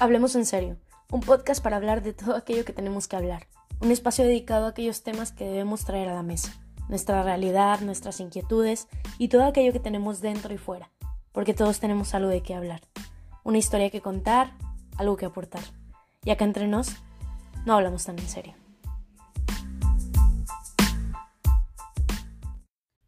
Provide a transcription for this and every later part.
Hablemos en serio, un podcast para hablar de todo aquello que tenemos que hablar, un espacio dedicado a aquellos temas que debemos traer a la mesa, nuestra realidad, nuestras inquietudes y todo aquello que tenemos dentro y fuera, porque todos tenemos algo de qué hablar, una historia que contar, algo que aportar. Y acá entre nos, no hablamos tan en serio.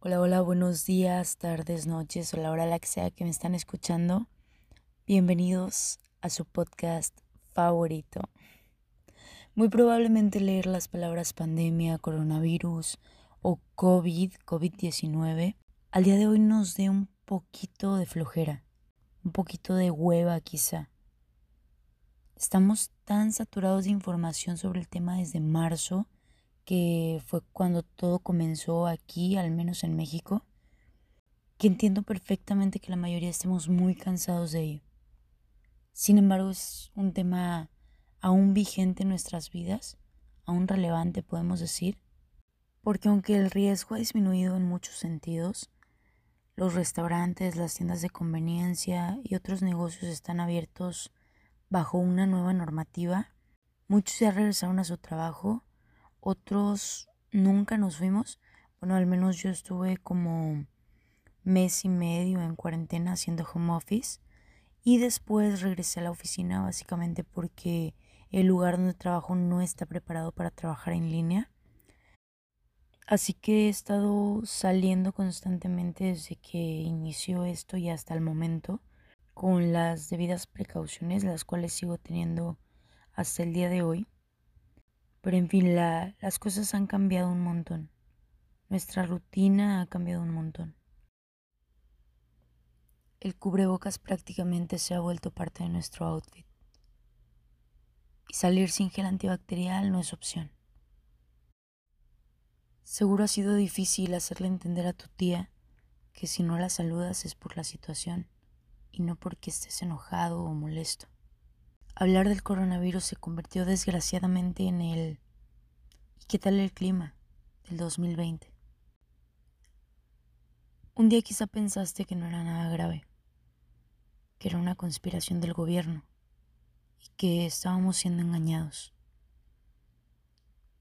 Hola, hola, buenos días, tardes, noches o la hora la que sea que me están escuchando. Bienvenidos a su podcast favorito. Muy probablemente leer las palabras pandemia, coronavirus o COVID, COVID-19, al día de hoy nos dé un poquito de flojera, un poquito de hueva quizá. Estamos tan saturados de información sobre el tema desde marzo, que fue cuando todo comenzó aquí, al menos en México, que entiendo perfectamente que la mayoría estemos muy cansados de ello. Sin embargo, es un tema aún vigente en nuestras vidas, aún relevante podemos decir, porque aunque el riesgo ha disminuido en muchos sentidos, los restaurantes, las tiendas de conveniencia y otros negocios están abiertos bajo una nueva normativa. Muchos ya regresaron a su trabajo, otros nunca nos fuimos. Bueno, al menos yo estuve como mes y medio en cuarentena haciendo home office y después regresé a la oficina básicamente porque el lugar donde trabajo no está preparado para trabajar en línea. Así que he estado saliendo constantemente desde que inició esto y hasta el momento con las debidas precauciones, las cuales sigo teniendo hasta el día de hoy. Pero en fin, las cosas han cambiado un montón. Nuestra rutina ha cambiado un montón. El cubrebocas prácticamente se ha vuelto parte de nuestro outfit. Y salir sin gel antibacterial no es opción. Seguro ha sido difícil hacerle entender a tu tía que si no la saludas es por la situación y no porque estés enojado o molesto. Hablar del coronavirus se convirtió desgraciadamente en el ¿y qué tal el clima? del 2020. Un día quizá pensaste que no era nada grave que era una conspiración del gobierno y que estábamos siendo engañados.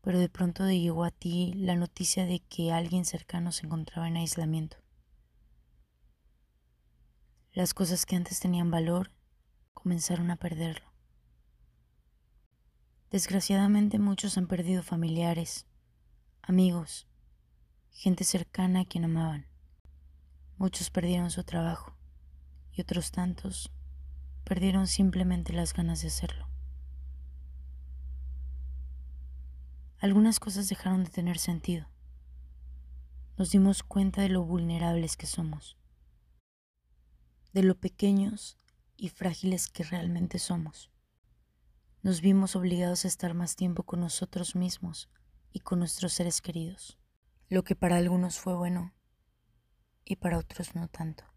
Pero de pronto llegó a ti la noticia de que alguien cercano se encontraba en aislamiento. Las cosas que antes tenían valor comenzaron a perderlo. Desgraciadamente muchos han perdido familiares, amigos, gente cercana a quien amaban. Muchos perdieron su trabajo y otros tantos perdieron simplemente las ganas de hacerlo. Algunas cosas dejaron de tener sentido. Nos dimos cuenta de lo vulnerables que somos, de lo pequeños y frágiles que realmente somos. Nos vimos obligados a estar más tiempo con nosotros mismos y con nuestros seres queridos, lo que para algunos fue bueno y para otros no tanto.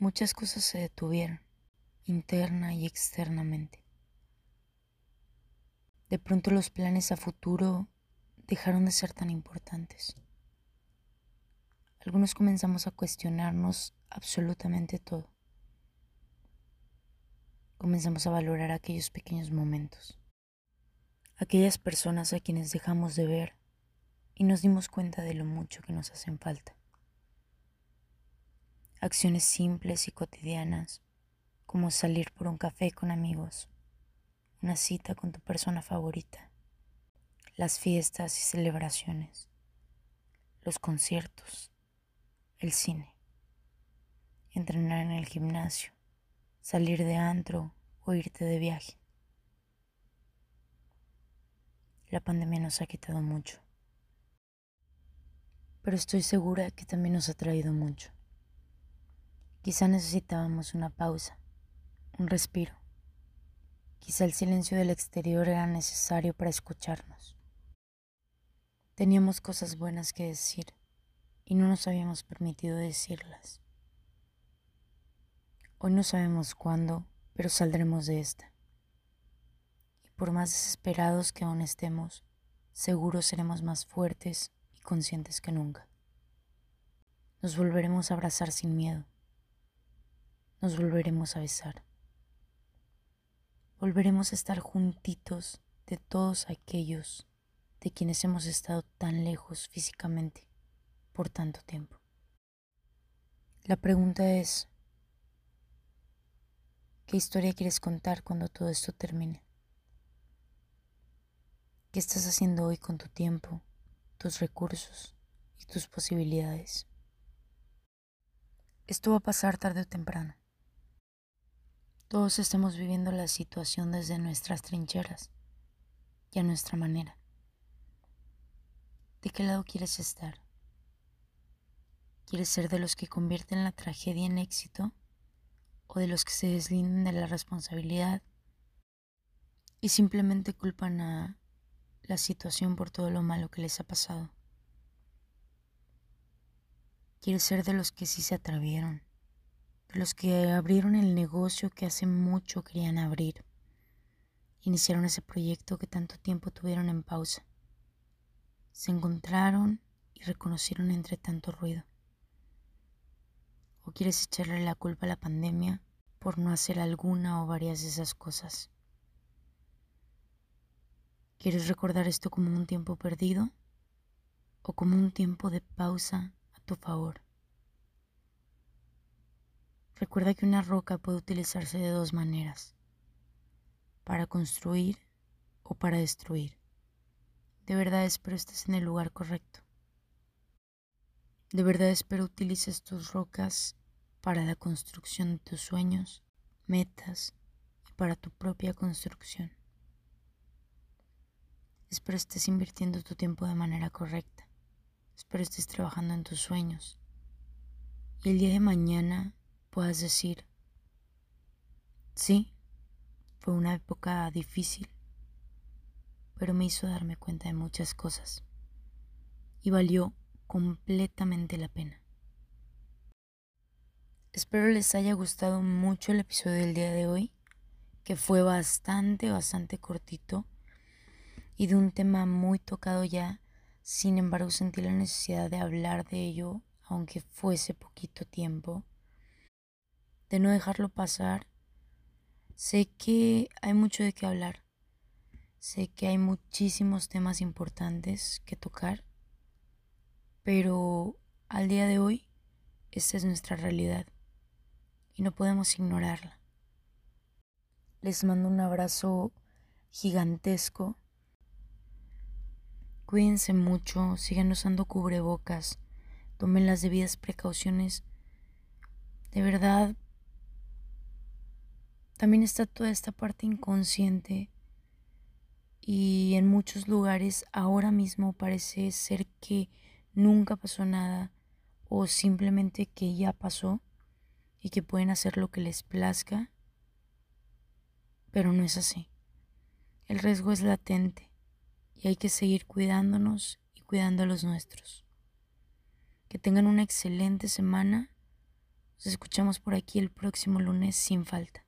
Muchas cosas se detuvieron, interna y externamente. De pronto los planes a futuro dejaron de ser tan importantes. Algunos comenzamos a cuestionarnos absolutamente todo. Comenzamos a valorar aquellos pequeños momentos, aquellas personas a quienes dejamos de ver y nos dimos cuenta de lo mucho que nos hacen falta acciones simples y cotidianas, como salir por un café con amigos, una cita con tu persona favorita, las fiestas y celebraciones, los conciertos, el cine, entrenar en el gimnasio, salir de antro o irte de viaje. La pandemia nos ha quitado mucho, pero estoy segura que también nos ha traído mucho. Quizá necesitábamos una pausa, un respiro. Quizá el silencio del exterior era necesario para escucharnos. Teníamos cosas buenas que decir y no nos habíamos permitido decirlas. Hoy no sabemos cuándo, pero saldremos de esta. Y por más desesperados que aún estemos, seguro seremos más fuertes y conscientes que nunca. Nos volveremos a abrazar sin miedo nos volveremos a besar. volveremos a estar juntitos de todos aquellos de quienes hemos estado tan lejos físicamente por tanto tiempo. La pregunta es, ¿qué historia quieres contar cuando todo esto termine? ¿Qué estás haciendo hoy con tu tiempo, tus recursos y tus posibilidades? Esto va a pasar tarde o temprano. Todos estamos viviendo la situación desde nuestras trincheras y a nuestra manera. ¿De qué lado quieres estar? ¿Quieres ser de los que convierten la tragedia en éxito o de los que se deslinden de la responsabilidad y simplemente culpan a la situación por todo lo malo que les ha pasado. Quieres ser de los que sí se atrevieron, de los que abrieron el negocio que hace mucho querían abrir, iniciaron ese proyecto que tanto tiempo tuvieron en pausa. Se encontraron y reconocieron entre tanto ruido. ¿O quieres echarle la culpa a la pandemia por no hacer alguna o varias de esas cosas? ¿Quieres recordar esto como un tiempo perdido o como un tiempo de pausa a tu favor? Recuerda que una roca puede utilizarse de dos maneras, para construir o para destruir. De verdad espero estés en el lugar correcto. De verdad espero utilices tus rocas para la construcción de tus sueños, metas y para tu propia construcción. Espero estés invirtiendo tu tiempo de manera correcta. Espero estés trabajando en tus sueños. Y el día de mañana puedas decir, sí, fue una época difícil, pero me hizo darme cuenta de muchas cosas. Y valió completamente la pena. Espero les haya gustado mucho el episodio del día de hoy, que fue bastante, bastante cortito y de un tema muy tocado ya, sin embargo sentí la necesidad de hablar de ello, aunque fuese poquito tiempo, de no dejarlo pasar. Sé que hay mucho de qué hablar, sé que hay muchísimos temas importantes que tocar, pero al día de hoy esta es nuestra realidad y no podemos ignorarla. Les mando un abrazo gigantesco Cuídense mucho, sigan usando cubrebocas, tomen las debidas precauciones. De verdad, también está toda esta parte inconsciente y en muchos lugares ahora mismo parece ser que nunca pasó nada o simplemente que ya pasó y que pueden hacer lo que les plazca, pero no es así. El riesgo es latente y hay que seguir cuidándonos y cuidando a los nuestros. Que tengan una excelente semana. Nos escuchamos por aquí el próximo lunes sin falta.